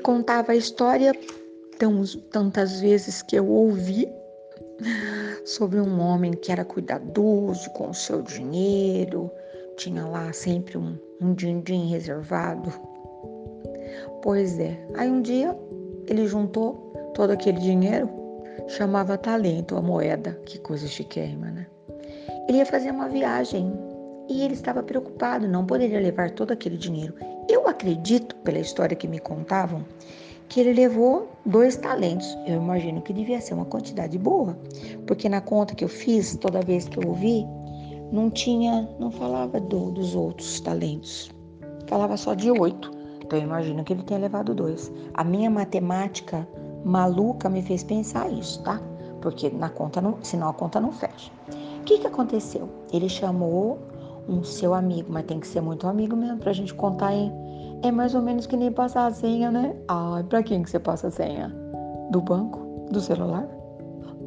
contava a história tantas vezes que eu ouvi sobre um homem que era cuidadoso com o seu dinheiro, tinha lá sempre um, um din-din reservado. Pois é, aí um dia ele juntou todo aquele dinheiro, chamava talento a moeda, que coisa chiquérrima, né? Ele ia fazer uma viagem e ele estava preocupado, não poderia levar todo aquele dinheiro. Eu acredito, pela história que me contavam, que ele levou dois talentos. Eu imagino que devia ser uma quantidade boa, porque na conta que eu fiz, toda vez que eu ouvi, não tinha, não falava do, dos outros talentos, falava só de oito. Então eu imagino que ele tenha levado dois. A minha matemática maluca me fez pensar isso, tá? Porque na conta não, senão a conta não fecha. O que, que aconteceu? Ele chamou um seu amigo, mas tem que ser muito amigo mesmo pra gente contar em é mais ou menos que nem passar a senha, né? Ai, pra quem que você passa a senha? Do banco? Do celular?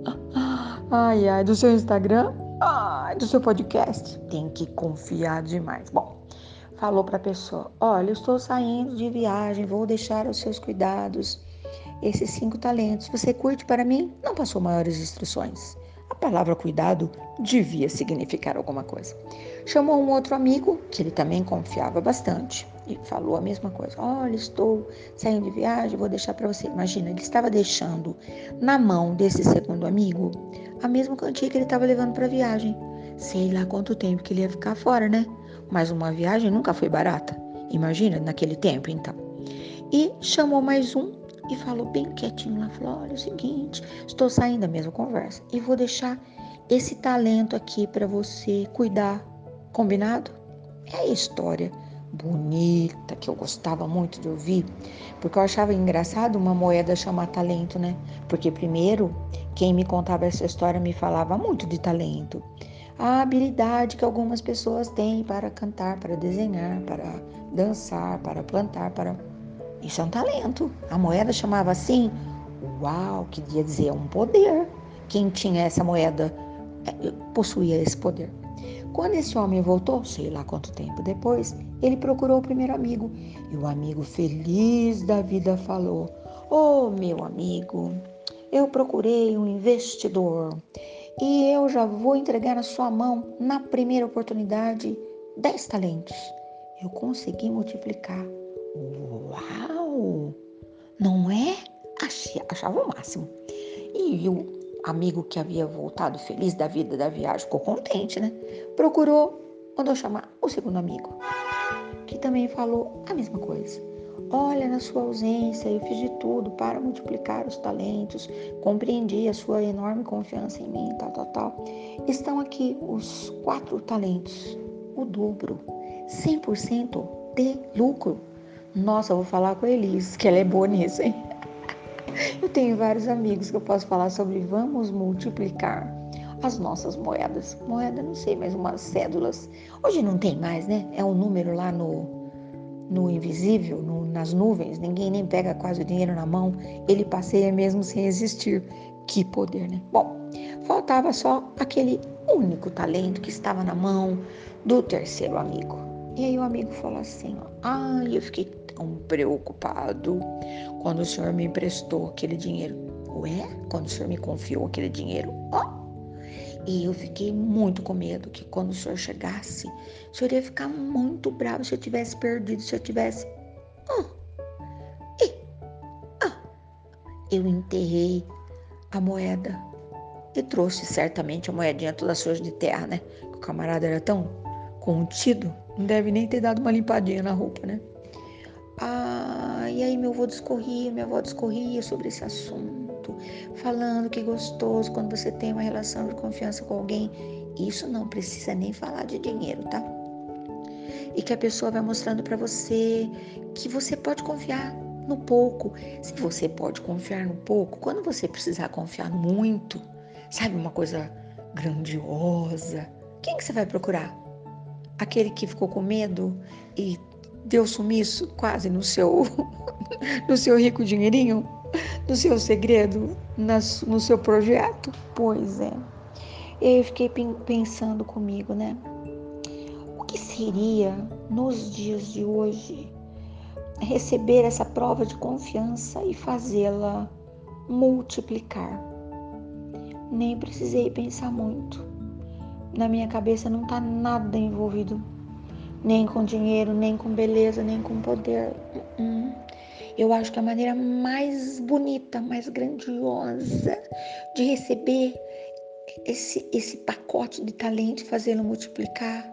Ai, ai, do seu Instagram? Ai, do seu podcast? Tem que confiar demais. Bom, falou pra pessoa: Olha, eu estou saindo de viagem, vou deixar aos seus cuidados esses cinco talentos. Você curte para mim? Não passou maiores instruções. Palavra cuidado devia significar alguma coisa. Chamou um outro amigo, que ele também confiava bastante, e falou a mesma coisa. Olha, estou saindo de viagem, vou deixar para você. Imagina, ele estava deixando na mão desse segundo amigo a mesma quantia que ele estava levando para a viagem. Sei lá quanto tempo que ele ia ficar fora, né? Mas uma viagem nunca foi barata. Imagina, naquele tempo, então. E chamou mais um e falou bem quietinho lá, falou, olha é o seguinte, estou saindo da mesma conversa e vou deixar esse talento aqui para você cuidar, combinado? É a história bonita que eu gostava muito de ouvir, porque eu achava engraçado uma moeda chamar talento, né? Porque primeiro, quem me contava essa história me falava muito de talento. A habilidade que algumas pessoas têm para cantar, para desenhar, para dançar, para plantar, para isso é um talento. A moeda chamava assim. Uau, queria dizer, é um poder. Quem tinha essa moeda é, possuía esse poder. Quando esse homem voltou, sei lá quanto tempo depois, ele procurou o primeiro amigo. E o amigo, feliz da vida, falou: oh, meu amigo, eu procurei um investidor e eu já vou entregar na sua mão, na primeira oportunidade, 10 talentos. Eu consegui multiplicar. Uau! Não é? Achava o máximo. E o amigo que havia voltado feliz da vida da viagem ficou contente, né? Procurou, mandou chamar o segundo amigo, que também falou a mesma coisa. Olha, na sua ausência, eu fiz de tudo para multiplicar os talentos, compreendi a sua enorme confiança em mim, tal, tal, tal. Estão aqui os quatro talentos, o dobro, 100% de lucro. Nossa, eu vou falar com a Elis, que ela é boa nisso, hein? Eu tenho vários amigos que eu posso falar sobre vamos multiplicar as nossas moedas. Moeda, não sei, mas umas cédulas. Hoje não tem mais, né? É um número lá no, no invisível, no, nas nuvens. Ninguém nem pega quase o dinheiro na mão. Ele passeia mesmo sem existir. Que poder, né? Bom, faltava só aquele único talento que estava na mão do terceiro amigo. E aí o amigo falou assim: ó, ah, eu fiquei tão preocupado quando o senhor me emprestou aquele dinheiro. Ué? Quando o senhor me confiou aquele dinheiro? Ó! Oh. E eu fiquei muito com medo que quando o senhor chegasse, o senhor ia ficar muito bravo se eu tivesse perdido, se eu tivesse. Oh. E. Oh. Eu enterrei a moeda e trouxe certamente a moedinha toda suja de terra, né? O camarada era tão contido, não deve nem ter dado uma limpadinha na roupa, né? Ah, e aí meu avô discorria, minha avó discorria sobre esse assunto, falando que gostoso quando você tem uma relação de confiança com alguém. Isso não precisa nem falar de dinheiro, tá? E que a pessoa vai mostrando para você que você pode confiar no pouco. Se você pode confiar no pouco, quando você precisar confiar muito, sabe uma coisa grandiosa, quem que você vai procurar? Aquele que ficou com medo e deu sumiço quase no seu, no seu rico dinheirinho, no seu segredo, no seu projeto? Pois é. Eu fiquei pensando comigo, né? O que seria nos dias de hoje receber essa prova de confiança e fazê-la multiplicar. Nem precisei pensar muito. Na minha cabeça não está nada envolvido, nem com dinheiro, nem com beleza, nem com poder. Uh-uh. Eu acho que a maneira mais bonita, mais grandiosa de receber esse, esse pacote de talento fazê-lo multiplicar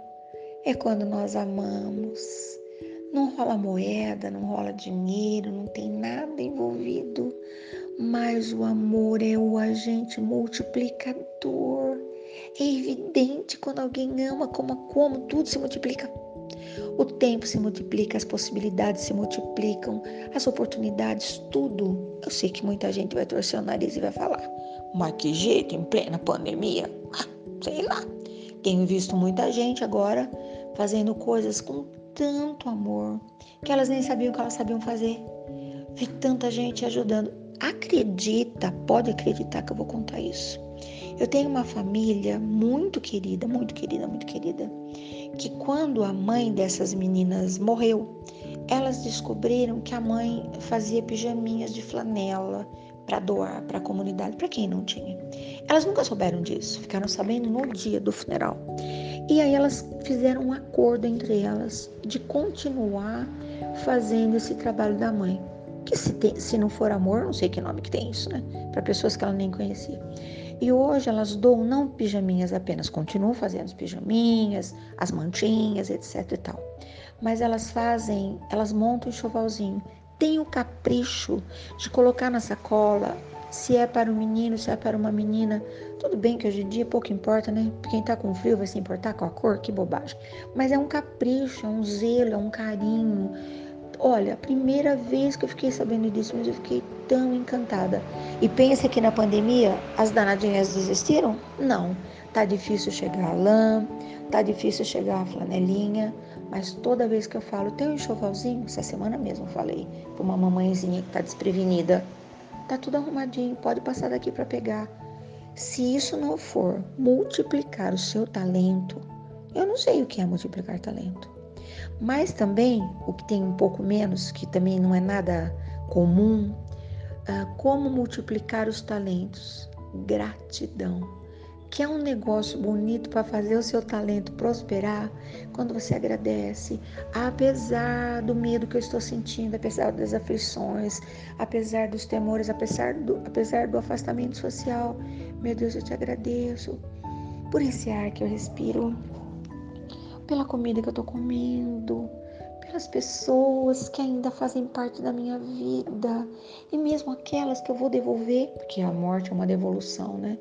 é quando nós amamos. Não rola moeda, não rola dinheiro, não tem nada envolvido, mas o amor é o agente multiplicador. É evidente quando alguém ama como, como tudo se multiplica. O tempo se multiplica, as possibilidades se multiplicam, as oportunidades, tudo. Eu sei que muita gente vai torcer o nariz e vai falar, mas que jeito em plena pandemia? Ah, sei lá. Tenho visto muita gente agora fazendo coisas com tanto amor que elas nem sabiam que elas sabiam fazer. Vi tanta gente ajudando. Acredita, pode acreditar que eu vou contar isso. Eu tenho uma família muito querida, muito querida, muito querida, que quando a mãe dessas meninas morreu, elas descobriram que a mãe fazia pijaminhas de flanela para doar para a comunidade, para quem não tinha. Elas nunca souberam disso, ficaram sabendo no dia do funeral. E aí elas fizeram um acordo entre elas de continuar fazendo esse trabalho da mãe. Que se, tem, se não for amor, não sei que nome que tem isso, né? Para pessoas que ela nem conhecia. E hoje elas doam não pijaminhas apenas, continuam fazendo as pijaminhas, as mantinhas, etc e tal. Mas elas fazem, elas montam um enxovalzinho. Tem o capricho de colocar na sacola se é para um menino, se é para uma menina. Tudo bem que hoje em dia pouco importa, né? Quem tá com frio vai se importar com a cor, que bobagem. Mas é um capricho, é um zelo, é um carinho. Olha, a primeira vez que eu fiquei sabendo disso, mas eu fiquei tão encantada. E pensa que na pandemia as danadinhas desistiram? Não. Tá difícil chegar a lã, tá difícil chegar a flanelinha, mas toda vez que eu falo, tem um enxovalzinho, essa semana mesmo falei para uma mamãezinha que tá desprevenida, tá tudo arrumadinho, pode passar daqui para pegar. Se isso não for multiplicar o seu talento, eu não sei o que é multiplicar talento. Mas também, o que tem um pouco menos, que também não é nada comum, uh, como multiplicar os talentos? Gratidão que é um negócio bonito para fazer o seu talento prosperar, quando você agradece, apesar do medo que eu estou sentindo, apesar das aflições, apesar dos temores, apesar do, apesar do afastamento social, meu Deus, eu te agradeço por esse ar que eu respiro, pela comida que eu estou comendo, pelas pessoas que ainda fazem parte da minha vida e mesmo aquelas que eu vou devolver, porque a morte é uma devolução, né?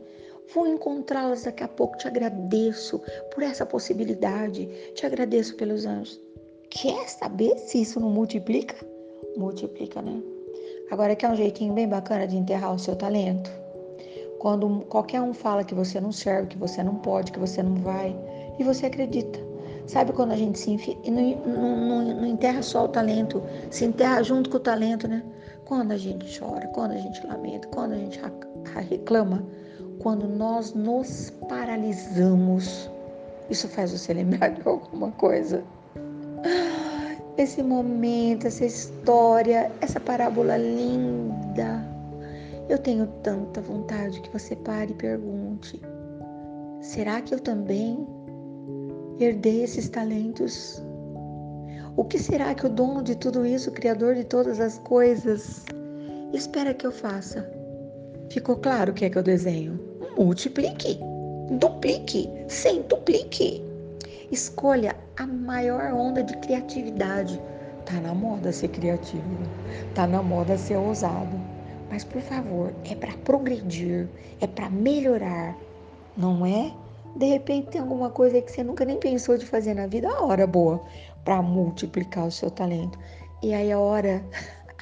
Vou encontrá-las daqui a pouco. Te agradeço por essa possibilidade. Te agradeço pelos anjos. Quer saber se isso não multiplica? Multiplica, né? Agora, quer um jeitinho bem bacana de enterrar o seu talento? Quando qualquer um fala que você não serve, que você não pode, que você não vai, e você acredita. Sabe quando a gente se enfia, não, não, não, enterra só o talento, se enterra junto com o talento, né? Quando a gente chora, quando a gente lamenta, quando a gente reclama, quando nós nos paralisamos. Isso faz você lembrar de alguma coisa? Esse momento, essa história, essa parábola linda. Eu tenho tanta vontade que você pare e pergunte: será que eu também herdei esses talentos? O que será que o dono de tudo isso, o Criador de todas as coisas, espera que eu faça? Ficou claro o que é que eu desenho? multiplique, duplique, centuplique. Escolha a maior onda de criatividade. Tá na moda ser criativo, tá na moda ser ousado. Mas por favor, é para progredir, é para melhorar, não é? De repente tem alguma coisa que você nunca nem pensou de fazer na vida, a hora boa para multiplicar o seu talento. E aí a hora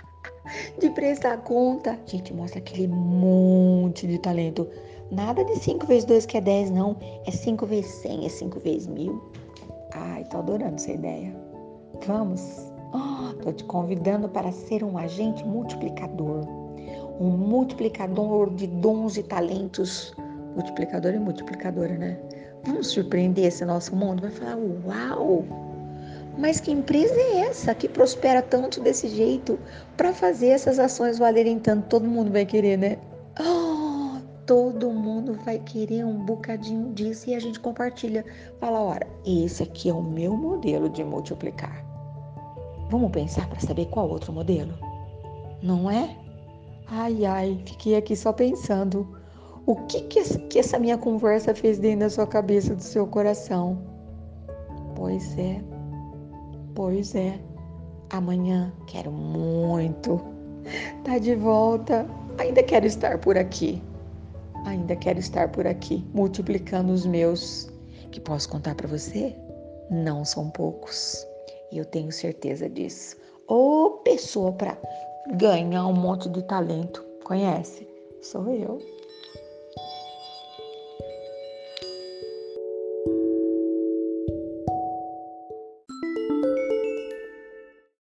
de prestar conta, gente, mostra aquele monte de talento Nada de 5 vezes 2 que é 10, não. É 5 vezes 100, é 5 vezes mil. Ai, tô adorando essa ideia. Vamos? Oh, tô te convidando para ser um agente multiplicador. Um multiplicador de dons e talentos. Multiplicador e multiplicadora, né? Vamos surpreender esse nosso mundo? Vai falar, uau! Mas que empresa é essa que prospera tanto desse jeito para fazer essas ações valerem tanto? Todo mundo vai querer, né? Oh, todo mundo vai querer um bocadinho disso e a gente compartilha. Fala, ora, esse aqui é o meu modelo de multiplicar. Vamos pensar para saber qual outro modelo? Não é? Ai, ai, fiquei aqui só pensando. O que, que essa minha conversa fez dentro da sua cabeça, do seu coração? Pois é, Pois é, amanhã quero muito estar tá de volta. Ainda quero estar por aqui. Ainda quero estar por aqui, multiplicando os meus, que posso contar para você? Não são poucos. E eu tenho certeza disso. Ô pessoa para ganhar um monte de talento, conhece? Sou eu.